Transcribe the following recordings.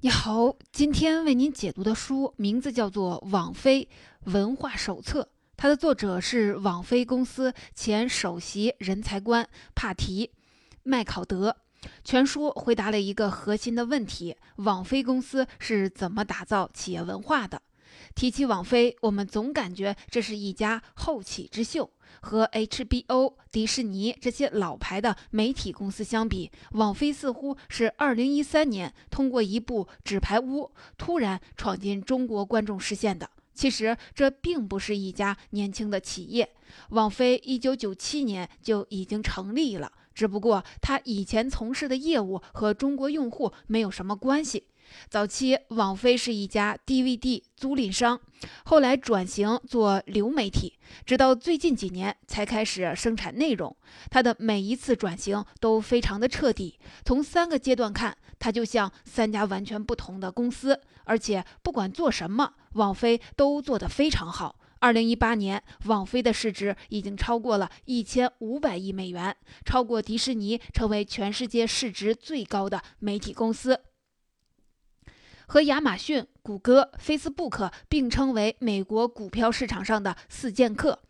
你好，今天为您解读的书名字叫做《网飞文化手册》，它的作者是网飞公司前首席人才官帕提·麦考德。全书回答了一个核心的问题：网飞公司是怎么打造企业文化的？提起网飞，我们总感觉这是一家后起之秀。和 HBO、迪士尼这些老牌的媒体公司相比，网飞似乎是2013年通过一部《纸牌屋》突然闯进中国观众视线的。其实这并不是一家年轻的企业，网飞1997年就已经成立了，只不过它以前从事的业务和中国用户没有什么关系。早期，网飞是一家 DVD 租赁商，后来转型做流媒体，直到最近几年才开始生产内容。它的每一次转型都非常的彻底。从三个阶段看，它就像三家完全不同的公司，而且不管做什么，网飞都做得非常好。二零一八年，网飞的市值已经超过了一千五百亿美元，超过迪士尼，成为全世界市值最高的媒体公司。和亚马逊、谷歌、Facebook 并称为美国股票市场上的四剑客，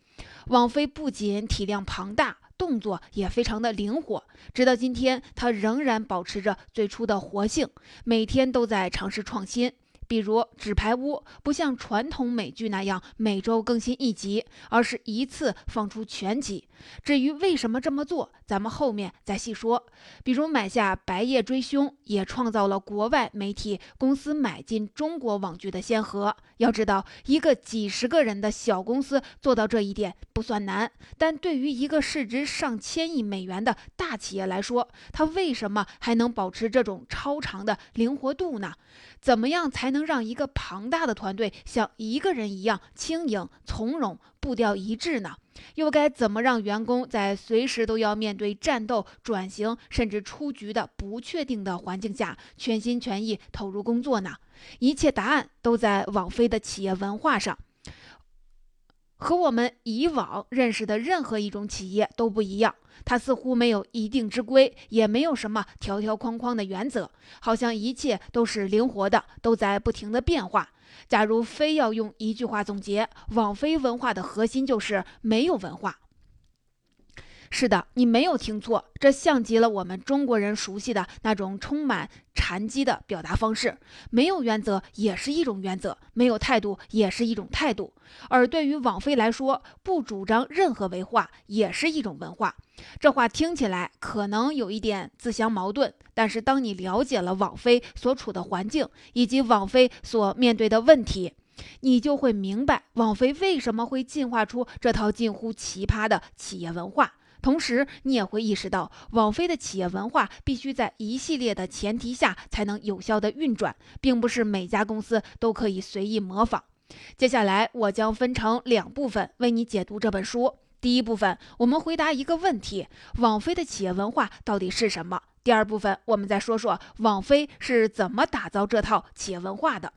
网飞不仅体量庞大，动作也非常的灵活。直到今天，它仍然保持着最初的活性，每天都在尝试创新。比如《纸牌屋》不像传统美剧那样每周更新一集，而是一次放出全集。至于为什么这么做，咱们后面再细说。比如买下《白夜追凶》，也创造了国外媒体公司买进中国网剧的先河。要知道，一个几十个人的小公司做到这一点不算难，但对于一个市值上千亿美元的大企业来说，它为什么还能保持这种超长的灵活度呢？怎么样才能能让一个庞大的团队像一个人一样轻盈从容、步调一致呢？又该怎么让员工在随时都要面对战斗、转型甚至出局的不确定的环境下，全心全意投入工作呢？一切答案都在网飞的企业文化上。和我们以往认识的任何一种企业都不一样，它似乎没有一定之规，也没有什么条条框框的原则，好像一切都是灵活的，都在不停的变化。假如非要用一句话总结，网飞文化的核心就是没有文化。是的，你没有听错，这像极了我们中国人熟悉的那种充满禅机的表达方式。没有原则也是一种原则，没有态度也是一种态度。而对于网飞来说，不主张任何文化也是一种文化。这话听起来可能有一点自相矛盾，但是当你了解了网飞所处的环境以及网飞所面对的问题，你就会明白网飞为什么会进化出这套近乎奇葩的企业文化。同时，你也会意识到，网飞的企业文化必须在一系列的前提下才能有效的运转，并不是每家公司都可以随意模仿。接下来，我将分成两部分为你解读这本书。第一部分，我们回答一个问题：网飞的企业文化到底是什么？第二部分，我们再说说网飞是怎么打造这套企业文化的。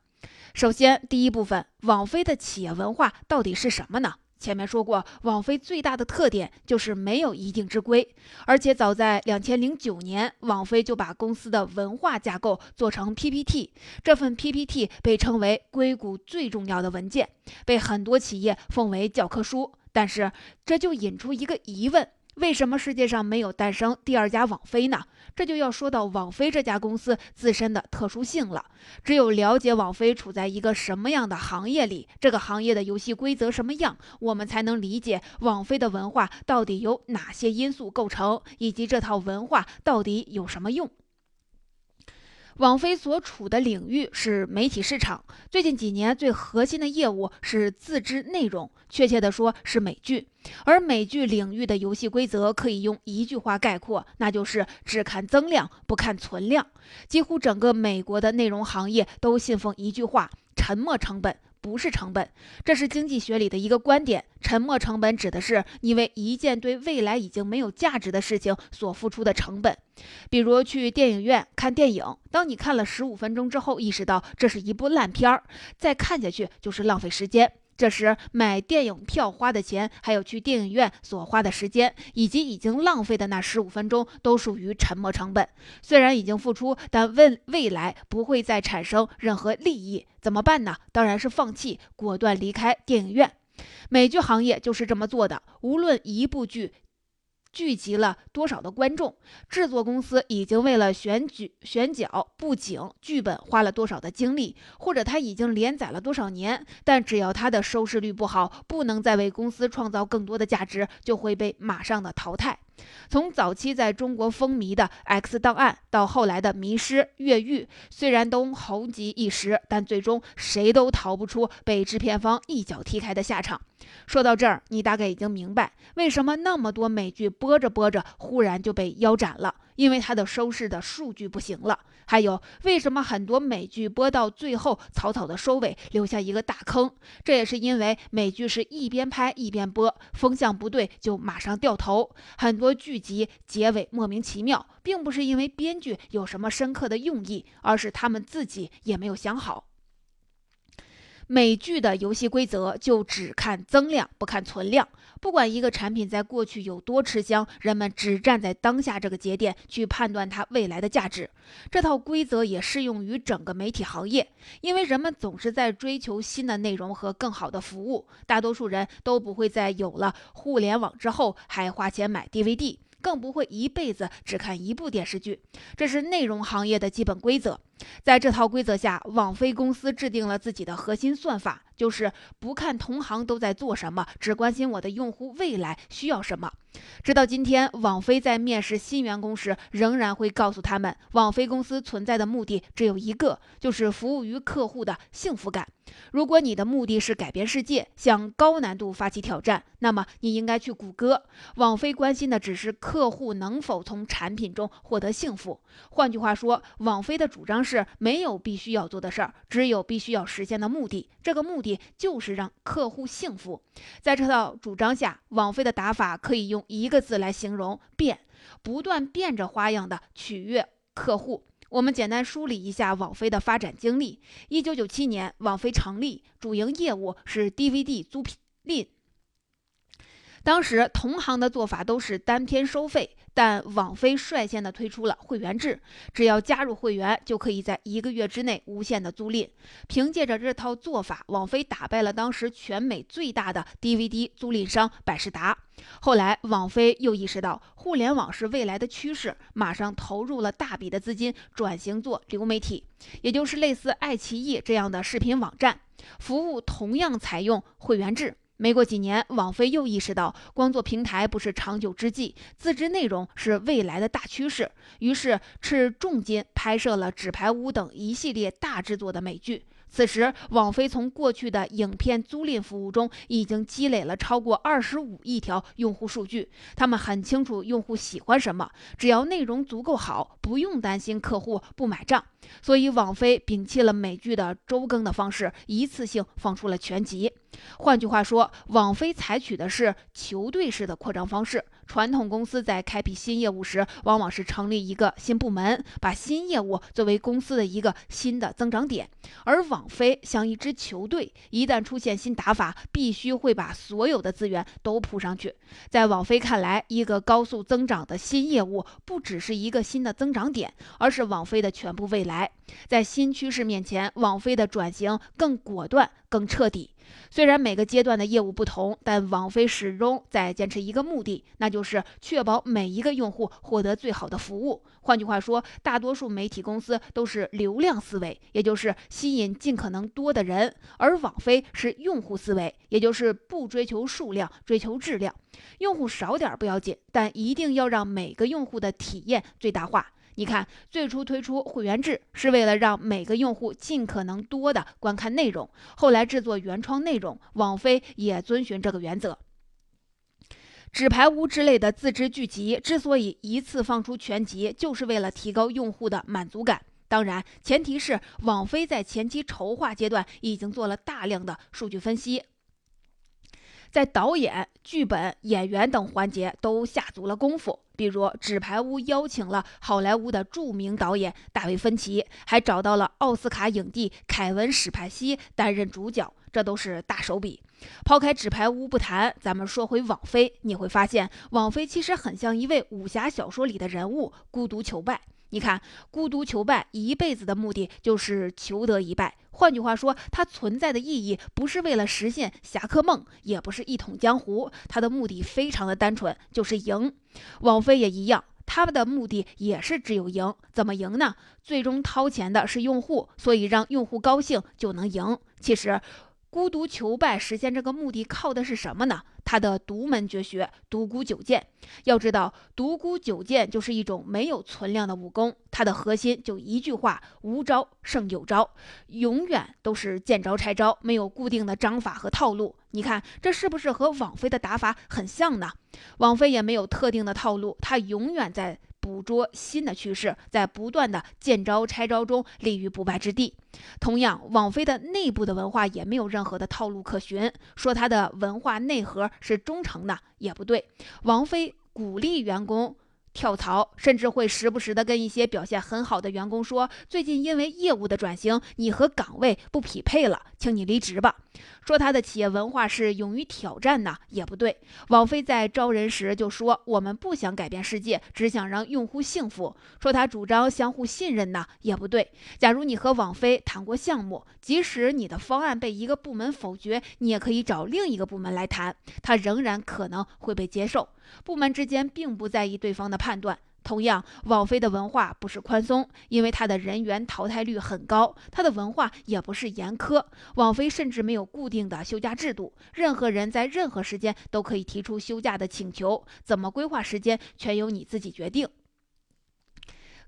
首先，第一部分，网飞的企业文化到底是什么呢？前面说过，网飞最大的特点就是没有一定之规，而且早在两千零九年，网飞就把公司的文化架构做成 PPT，这份 PPT 被称为硅谷最重要的文件，被很多企业奉为教科书。但是这就引出一个疑问。为什么世界上没有诞生第二家网飞呢？这就要说到网飞这家公司自身的特殊性了。只有了解网飞处在一个什么样的行业里，这个行业的游戏规则什么样，我们才能理解网飞的文化到底由哪些因素构成，以及这套文化到底有什么用。网飞所处的领域是媒体市场，最近几年最核心的业务是自制内容，确切的说是美剧。而美剧领域的游戏规则可以用一句话概括，那就是只看增量不看存量。几乎整个美国的内容行业都信奉一句话：沉没成本。不是成本，这是经济学里的一个观点。沉没成本指的是你为一件对未来已经没有价值的事情所付出的成本。比如去电影院看电影，当你看了十五分钟之后，意识到这是一部烂片儿，再看下去就是浪费时间。这时买电影票花的钱，还有去电影院所花的时间，以及已经浪费的那十五分钟，都属于沉没成本。虽然已经付出，但未未来不会再产生任何利益，怎么办呢？当然是放弃，果断离开电影院。美剧行业就是这么做的，无论一部剧。聚集了多少的观众？制作公司已经为了选举、选角、布景、剧本花了多少的精力？或者他已经连载了多少年？但只要他的收视率不好，不能再为公司创造更多的价值，就会被马上的淘汰。从早期在中国风靡的《X 档案》到后来的《迷失》《越狱》，虽然都红极一时，但最终谁都逃不出被制片方一脚踢开的下场。说到这儿，你大概已经明白为什么那么多美剧播着播着忽然就被腰斩了，因为它的收视的数据不行了。还有为什么很多美剧播到最后草草的收尾，留下一个大坑？这也是因为美剧是一边拍一边播，风向不对就马上掉头，很多剧集结尾莫名其妙，并不是因为编剧有什么深刻的用意，而是他们自己也没有想好。美剧的游戏规则就只看增量，不看存量。不管一个产品在过去有多吃香，人们只站在当下这个节点去判断它未来的价值。这套规则也适用于整个媒体行业，因为人们总是在追求新的内容和更好的服务。大多数人都不会在有了互联网之后还花钱买 DVD。更不会一辈子只看一部电视剧，这是内容行业的基本规则。在这套规则下，网飞公司制定了自己的核心算法，就是不看同行都在做什么，只关心我的用户未来需要什么。直到今天，网飞在面试新员工时，仍然会告诉他们，网飞公司存在的目的只有一个，就是服务于客户的幸福感。如果你的目的是改变世界，向高难度发起挑战，那么你应该去谷歌。网飞关心的只是客户能否从产品中获得幸福。换句话说，网飞的主张是是没有必须要做的事儿，只有必须要实现的目的。这个目的就是让客户幸福。在这套主张下，网飞的打法可以用一个字来形容：变，不断变着花样的取悦客户。我们简单梳理一下网飞的发展经历。一九九七年，网飞成立，主营业务是 DVD 租赁。当时同行的做法都是单片收费。但网飞率先的推出了会员制，只要加入会员，就可以在一个月之内无限的租赁。凭借着这套做法，网飞打败了当时全美最大的 DVD 租赁商百视达。后来，网飞又意识到互联网是未来的趋势，马上投入了大笔的资金，转型做流媒体，也就是类似爱奇艺这样的视频网站，服务同样采用会员制。没过几年，网飞又意识到光做平台不是长久之计，自制内容是未来的大趋势，于是斥重金拍摄了《纸牌屋》等一系列大制作的美剧。此时，网飞从过去的影片租赁服务中已经积累了超过二十五亿条用户数据。他们很清楚用户喜欢什么，只要内容足够好，不用担心客户不买账。所以，网飞摒弃了美剧的周更的方式，一次性放出了全集。换句话说，网飞采取的是球队式的扩张方式。传统公司在开辟新业务时，往往是成立一个新部门，把新业务作为公司的一个新的增长点。而网飞像一支球队，一旦出现新打法，必须会把所有的资源都扑上去。在网飞看来，一个高速增长的新业务不只是一个新的增长点，而是网飞的全部未来。在新趋势面前，网飞的转型更果断、更彻底。虽然每个阶段的业务不同，但网飞始终在坚持一个目的，那就是确保每一个用户获得最好的服务。换句话说，大多数媒体公司都是流量思维，也就是吸引尽可能多的人；而网飞是用户思维，也就是不追求数量，追求质量。用户少点不要紧，但一定要让每个用户的体验最大化。你看，最初推出会员制是为了让每个用户尽可能多的观看内容，后来制作原创内容，网飞也遵循这个原则。纸牌屋之类的自制剧集之所以一次放出全集，就是为了提高用户的满足感。当然，前提是网飞在前期筹划阶段已经做了大量的数据分析。在导演、剧本、演员等环节都下足了功夫。比如《纸牌屋》邀请了好莱坞的著名导演大卫·芬奇，还找到了奥斯卡影帝凯文·史派西担任主角，这都是大手笔。抛开纸牌屋不谈，咱们说回网飞，你会发现网飞其实很像一位武侠小说里的人物，孤独求败。你看，孤独求败，一辈子的目的就是求得一败。换句话说，它存在的意义不是为了实现侠客梦，也不是一统江湖，它的目的非常的单纯，就是赢。王菲也一样，他们的目的也是只有赢。怎么赢呢？最终掏钱的是用户，所以让用户高兴就能赢。其实。孤独求败，实现这个目的靠的是什么呢？他的独门绝学独孤九剑。要知道，独孤九剑就是一种没有存量的武功，它的核心就一句话：无招胜有招，永远都是见招拆招，没有固定的章法和套路。你看，这是不是和网飞的打法很像呢？网飞也没有特定的套路，她永远在。捕捉新的趋势，在不断的见招拆招中立于不败之地。同样，网飞的内部的文化也没有任何的套路可循。说它的文化内核是忠诚的也不对。王菲鼓励员工。跳槽，甚至会时不时的跟一些表现很好的员工说：“最近因为业务的转型，你和岗位不匹配了，请你离职吧。”说他的企业文化是勇于挑战呢，也不对。网飞在招人时就说：“我们不想改变世界，只想让用户幸福。”说他主张相互信任呢，也不对。假如你和网飞谈过项目，即使你的方案被一个部门否决，你也可以找另一个部门来谈，他仍然可能会被接受。部门之间并不在意对方的判断。同样，网飞的文化不是宽松，因为它的人员淘汰率很高；它的文化也不是严苛，网飞甚至没有固定的休假制度，任何人在任何时间都可以提出休假的请求，怎么规划时间全由你自己决定。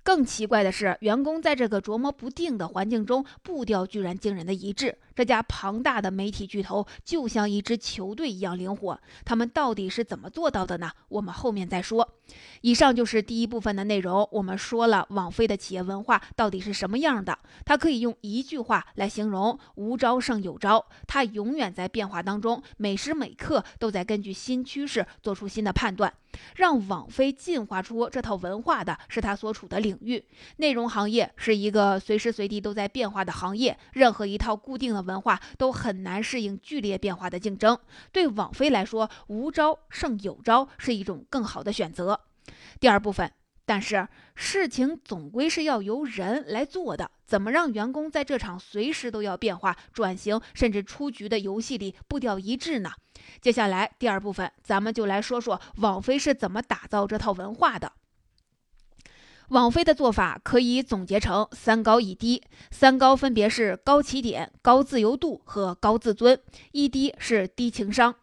更奇怪的是，员工在这个琢磨不定的环境中，步调居然惊人的一致。这家庞大的媒体巨头就像一支球队一样灵活，他们到底是怎么做到的呢？我们后面再说。以上就是第一部分的内容。我们说了网飞的企业文化到底是什么样的，它可以用一句话来形容：无招胜有招。它永远在变化当中，每时每刻都在根据新趋势做出新的判断。让网飞进化出这套文化的是它所处的领域。内容行业是一个随时随地都在变化的行业，任何一套固定的。文化都很难适应剧烈变化的竞争。对网飞来说，无招胜有招是一种更好的选择。第二部分，但是事情总归是要由人来做的，怎么让员工在这场随时都要变化、转型甚至出局的游戏里步调一致呢？接下来第二部分，咱们就来说说网飞是怎么打造这套文化的。网飞的做法可以总结成三高一低，三高分别是高起点、高自由度和高自尊，一低是低情商。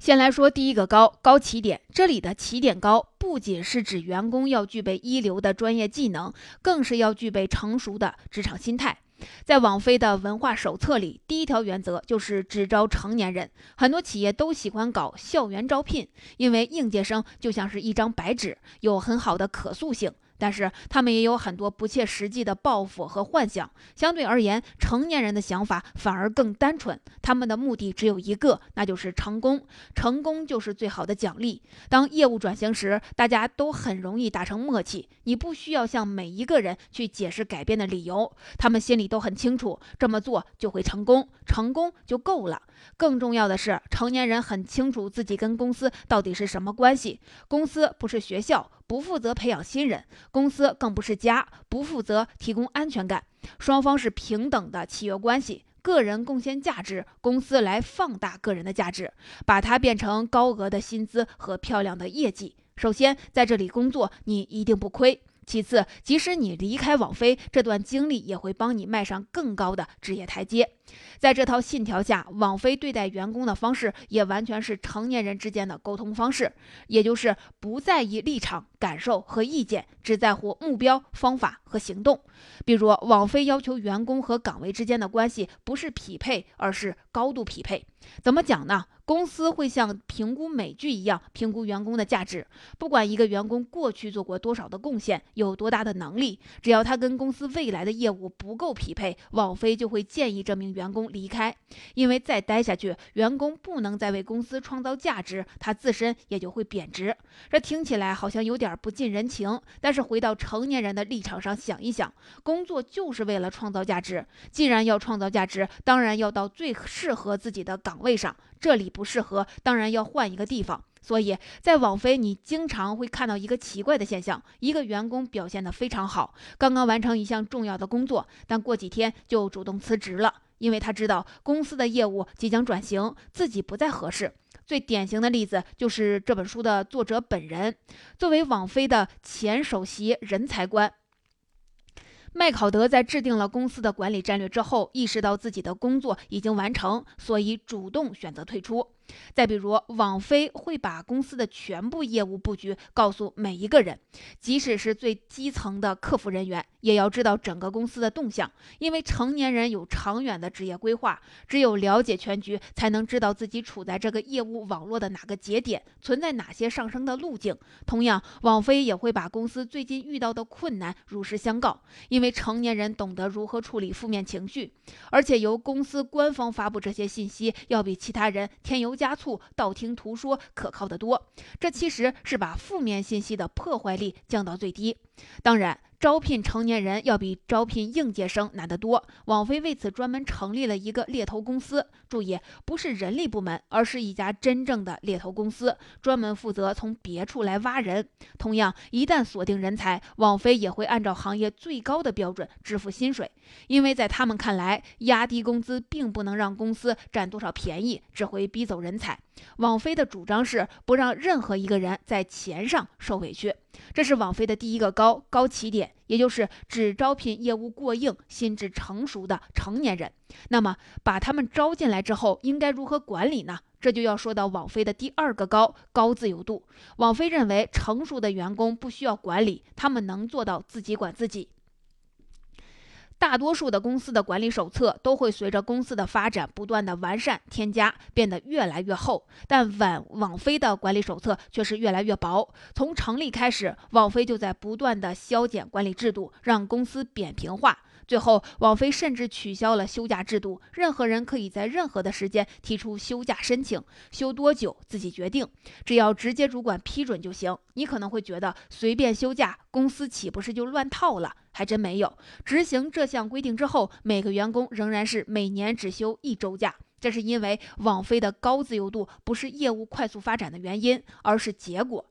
先来说第一个高，高起点。这里的起点高，不仅是指员工要具备一流的专业技能，更是要具备成熟的职场心态。在网飞的文化手册里，第一条原则就是只招成年人。很多企业都喜欢搞校园招聘，因为应届生就像是一张白纸，有很好的可塑性。但是他们也有很多不切实际的抱负和幻想。相对而言，成年人的想法反而更单纯，他们的目的只有一个，那就是成功。成功就是最好的奖励。当业务转型时，大家都很容易达成默契，你不需要向每一个人去解释改变的理由，他们心里都很清楚，这么做就会成功，成功就够了。更重要的是，成年人很清楚自己跟公司到底是什么关系，公司不是学校。不负责培养新人，公司更不是家，不负责提供安全感。双方是平等的契约关系，个人贡献价值，公司来放大个人的价值，把它变成高额的薪资和漂亮的业绩。首先，在这里工作，你一定不亏。其次，即使你离开网飞，这段经历也会帮你迈上更高的职业台阶。在这套信条下，网飞对待员工的方式也完全是成年人之间的沟通方式，也就是不在意立场、感受和意见，只在乎目标、方法和行动。比如，网飞要求员工和岗位之间的关系不是匹配，而是高度匹配。怎么讲呢？公司会像评估美剧一样评估员工的价值，不管一个员工过去做过多少的贡献，有多大的能力，只要他跟公司未来的业务不够匹配，网飞就会建议这名员。工离开，因为再待下去，员工不能再为公司创造价值，他自身也就会贬值。这听起来好像有点不近人情，但是回到成年人的立场上想一想，工作就是为了创造价值，既然要创造价值，当然要到最适合自己的岗位上，这里不不适合，当然要换一个地方。所以在网飞，你经常会看到一个奇怪的现象：一个员工表现得非常好，刚刚完成一项重要的工作，但过几天就主动辞职了，因为他知道公司的业务即将转型，自己不再合适。最典型的例子就是这本书的作者本人，作为网飞的前首席人才官。麦考德在制定了公司的管理战略之后，意识到自己的工作已经完成，所以主动选择退出。再比如，网飞会把公司的全部业务布局告诉每一个人，即使是最基层的客服人员，也要知道整个公司的动向。因为成年人有长远的职业规划，只有了解全局，才能知道自己处在这个业务网络的哪个节点，存在哪些上升的路径。同样，网飞也会把公司最近遇到的困难如实相告，因为成年人懂得如何处理负面情绪，而且由公司官方发布这些信息，要比其他人添油。加醋、道听途说可靠的多，这其实是把负面信息的破坏力降到最低。当然。招聘成年人要比招聘应届生难得多。网飞为此专门成立了一个猎头公司，注意，不是人力部门，而是一家真正的猎头公司，专门负责从别处来挖人。同样，一旦锁定人才，网飞也会按照行业最高的标准支付薪水，因为在他们看来，压低工资并不能让公司占多少便宜，只会逼走人才。网飞的主张是不让任何一个人在钱上受委屈。这是网飞的第一个高高起点，也就是只招聘业务过硬、心智成熟的成年人。那么，把他们招进来之后，应该如何管理呢？这就要说到网飞的第二个高高自由度。网飞认为，成熟的员工不需要管理，他们能做到自己管自己。大多数的公司的管理手册都会随着公司的发展不断的完善添加，变得越来越厚。但网网飞的管理手册却是越来越薄。从成立开始，网飞就在不断的削减管理制度，让公司扁平化。最后，网飞甚至取消了休假制度，任何人可以在任何的时间提出休假申请，休多久自己决定，只要直接主管批准就行。你可能会觉得随便休假，公司岂不是就乱套了？还真没有。执行这项规定之后，每个员工仍然是每年只休一周假。这是因为网飞的高自由度不是业务快速发展的原因，而是结果。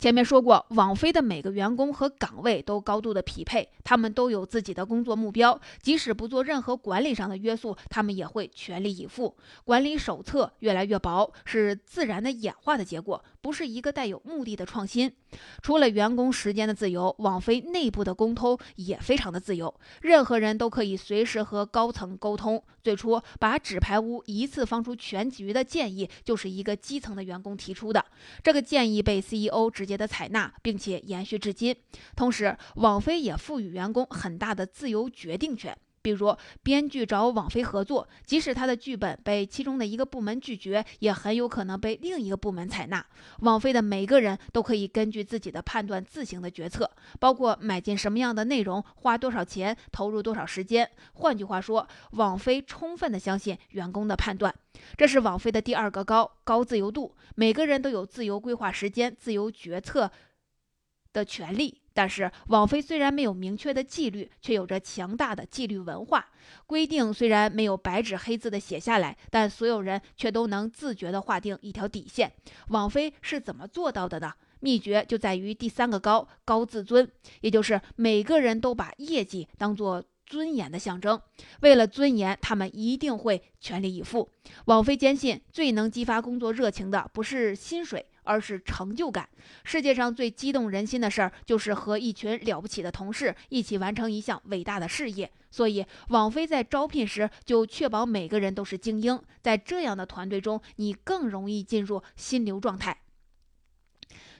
前面说过，网飞的每个员工和岗位都高度的匹配，他们都有自己的工作目标，即使不做任何管理上的约束，他们也会全力以赴。管理手册越来越薄，是自然的演化的结果，不是一个带有目的的创新。除了员工时间的自由，网飞内部的沟通也非常的自由，任何人都可以随时和高层沟通。最初把纸牌屋一次放出全局的建议，就是一个基层的员工提出的，这个建议被 CEO 直接。的采纳，并且延续至今。同时，网飞也赋予员工很大的自由决定权。比如，编剧找网飞合作，即使他的剧本被其中的一个部门拒绝，也很有可能被另一个部门采纳。网飞的每个人都可以根据自己的判断自行的决策，包括买进什么样的内容、花多少钱、投入多少时间。换句话说，网飞充分的相信员工的判断。这是网飞的第二个高高自由度，每个人都有自由规划时间、自由决策的权利。但是，网飞虽然没有明确的纪律，却有着强大的纪律文化。规定虽然没有白纸黑字的写下来，但所有人却都能自觉地划定一条底线。网飞是怎么做到的呢？秘诀就在于第三个高高自尊，也就是每个人都把业绩当做尊严的象征。为了尊严，他们一定会全力以赴。网飞坚信，最能激发工作热情的不是薪水。而是成就感。世界上最激动人心的事儿，就是和一群了不起的同事一起完成一项伟大的事业。所以，网飞在招聘时就确保每个人都是精英。在这样的团队中，你更容易进入心流状态，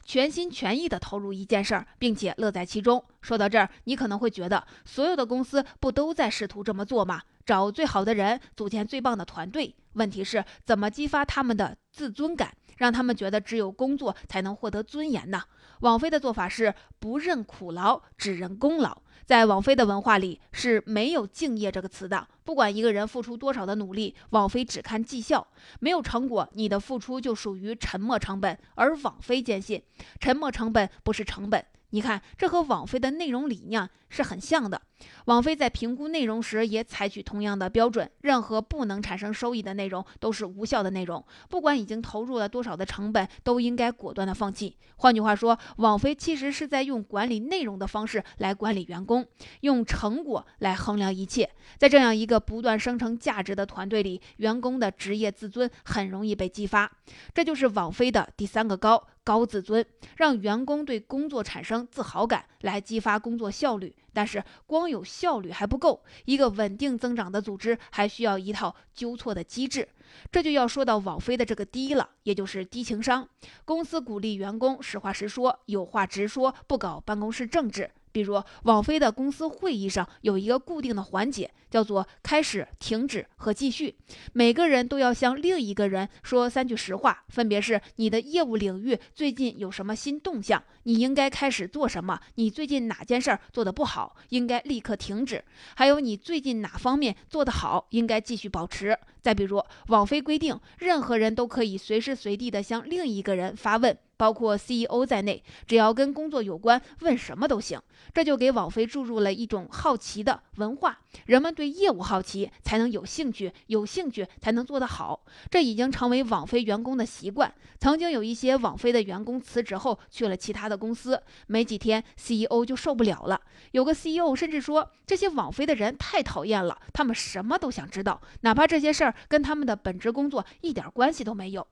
全心全意地投入一件事儿，并且乐在其中。说到这儿，你可能会觉得，所有的公司不都在试图这么做吗？找最好的人，组建最棒的团队。问题是怎么激发他们的自尊感，让他们觉得只有工作才能获得尊严呢？网飞的做法是不认苦劳，只认功劳。在网飞的文化里是没有敬业这个词的。不管一个人付出多少的努力，网飞只看绩效，没有成果，你的付出就属于沉没成本。而网飞坚信，沉没成本不是成本。你看，这和网飞的内容理念是很像的。网飞在评估内容时也采取同样的标准，任何不能产生收益的内容都是无效的内容。不管已经投入了多少的成本，都应该果断的放弃。换句话说，网飞其实是在用管理内容的方式来管理员工，用成果来衡量一切。在这样一个不断生成价值的团队里，员工的职业自尊很容易被激发。这就是网飞的第三个高。高自尊，让员工对工作产生自豪感，来激发工作效率。但是光有效率还不够，一个稳定增长的组织还需要一套纠错的机制。这就要说到网飞的这个低了，也就是低情商。公司鼓励员工实话实说，有话直说，不搞办公室政治。比如，网飞的公司会议上有一个固定的环节，叫做开始、停止和继续。每个人都要向另一个人说三句实话，分别是：你的业务领域最近有什么新动向？你应该开始做什么？你最近哪件事儿做得不好，应该立刻停止？还有你最近哪方面做得好，应该继续保持？再比如，网飞规定，任何人都可以随时随地的向另一个人发问。包括 CEO 在内，只要跟工作有关，问什么都行。这就给网飞注入了一种好奇的文化。人们对业务好奇，才能有兴趣，有兴趣才能做得好。这已经成为网飞员工的习惯。曾经有一些网飞的员工辞职后去了其他的公司，没几天 CEO 就受不了了。有个 CEO 甚至说，这些网飞的人太讨厌了，他们什么都想知道，哪怕这些事儿跟他们的本职工作一点关系都没有。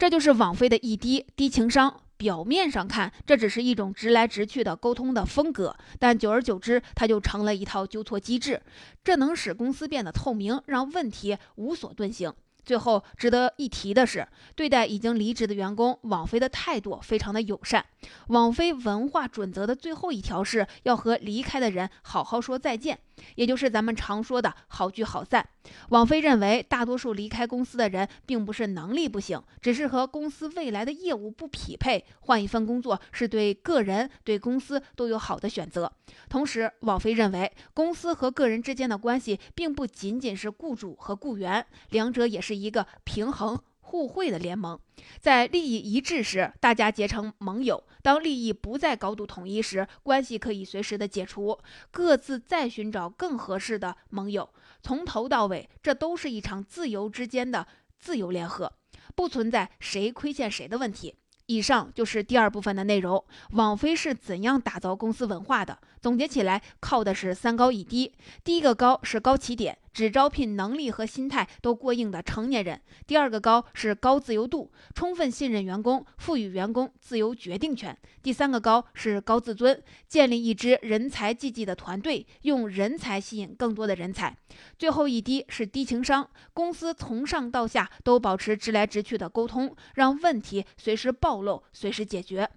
这就是网飞的一低低情商。表面上看，这只是一种直来直去的沟通的风格，但久而久之，它就成了一套纠错机制。这能使公司变得透明，让问题无所遁形。最后值得一提的是，对待已经离职的员工，网飞的态度非常的友善。网飞文化准则的最后一条是要和离开的人好好说再见，也就是咱们常说的好聚好散。网飞认为，大多数离开公司的人并不是能力不行，只是和公司未来的业务不匹配，换一份工作是对个人、对公司都有好的选择。同时，网飞认为，公司和个人之间的关系并不仅仅是雇主和雇员，两者也是一个平衡。互惠的联盟，在利益一致时，大家结成盟友；当利益不再高度统一时，关系可以随时的解除，各自再寻找更合适的盟友。从头到尾，这都是一场自由之间的自由联合，不存在谁亏欠谁的问题。以上就是第二部分的内容。网飞是怎样打造公司文化的？总结起来，靠的是三高一低。第一个高是高起点。只招聘能力和心态都过硬的成年人。第二个高是高自由度，充分信任员工，赋予员工自由决定权。第三个高是高自尊，建立一支人才济济的团队，用人才吸引更多的人才。最后一低是低情商，公司从上到下都保持直来直去的沟通，让问题随时暴露，随时解决。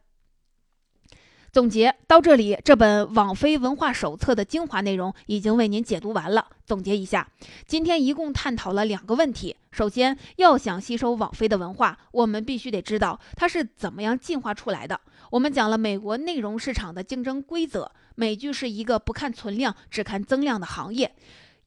总结到这里，这本网飞文化手册的精华内容已经为您解读完了。总结一下，今天一共探讨了两个问题。首先，要想吸收网飞的文化，我们必须得知道它是怎么样进化出来的。我们讲了美国内容市场的竞争规则，美剧是一个不看存量只看增量的行业。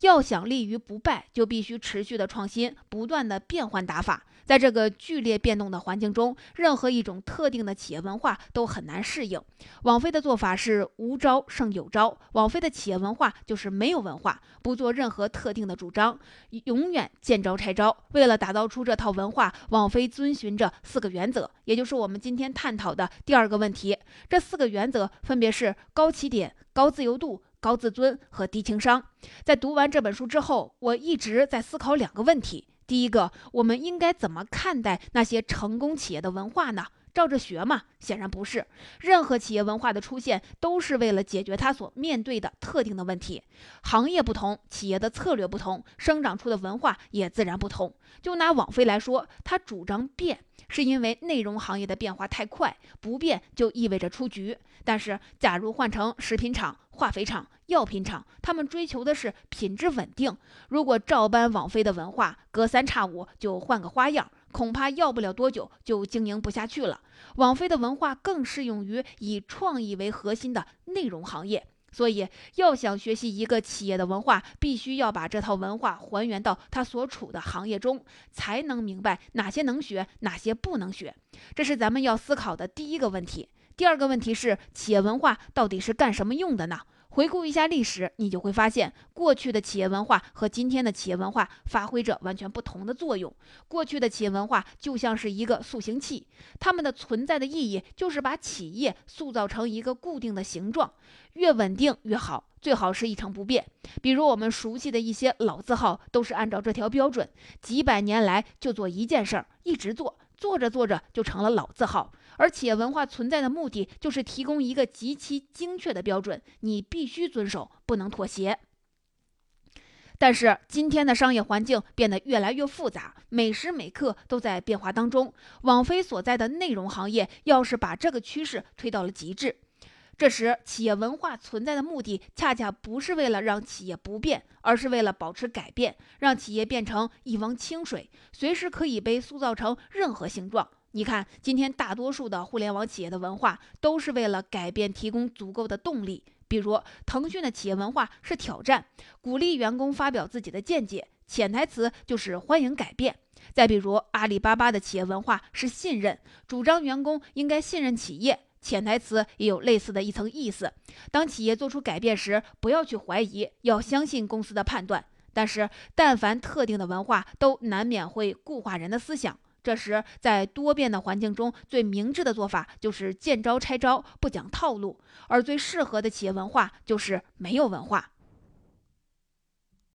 要想立于不败，就必须持续的创新，不断的变换打法。在这个剧烈变动的环境中，任何一种特定的企业文化都很难适应。网飞的做法是无招胜有招，网飞的企业文化就是没有文化，不做任何特定的主张，永远见招拆招。为了打造出这套文化，网飞遵循着四个原则，也就是我们今天探讨的第二个问题。这四个原则分别是高起点、高自由度。高自尊和低情商，在读完这本书之后，我一直在思考两个问题：第一个，我们应该怎么看待那些成功企业的文化呢？照着学吗？显然不是。任何企业文化的出现，都是为了解决它所面对的特定的问题。行业不同，企业的策略不同，生长出的文化也自然不同。就拿网飞来说，它主张变，是因为内容行业的变化太快，不变就意味着出局。但是，假如换成食品厂、化肥厂、药品厂，他们追求的是品质稳定。如果照搬网飞的文化，隔三差五就换个花样，恐怕要不了多久就经营不下去了。网飞的文化更适用于以创意为核心的内容行业。所以，要想学习一个企业的文化，必须要把这套文化还原到它所处的行业中，才能明白哪些能学，哪些不能学。这是咱们要思考的第一个问题。第二个问题是，企业文化到底是干什么用的呢？回顾一下历史，你就会发现，过去的企业文化和今天的企业文化发挥着完全不同的作用。过去的企业文化就像是一个塑形器，它们的存在的意义就是把企业塑造成一个固定的形状，越稳定越好，最好是一成不变。比如我们熟悉的一些老字号，都是按照这条标准，几百年来就做一件事儿，一直做。做着做着就成了老字号，而企业文化存在的目的就是提供一个极其精确的标准，你必须遵守，不能妥协。但是今天的商业环境变得越来越复杂，每时每刻都在变化当中。网飞所在的内容行业要是把这个趋势推到了极致。这时，企业文化存在的目的，恰恰不是为了让企业不变，而是为了保持改变，让企业变成一汪清水，随时可以被塑造成任何形状。你看，今天大多数的互联网企业的文化，都是为了改变提供足够的动力。比如，腾讯的企业文化是挑战，鼓励员工发表自己的见解，潜台词就是欢迎改变。再比如，阿里巴巴的企业文化是信任，主张员工应该信任企业。潜台词也有类似的一层意思：当企业做出改变时，不要去怀疑，要相信公司的判断。但是，但凡特定的文化，都难免会固化人的思想。这时，在多变的环境中，最明智的做法就是见招拆招，不讲套路；而最适合的企业文化，就是没有文化。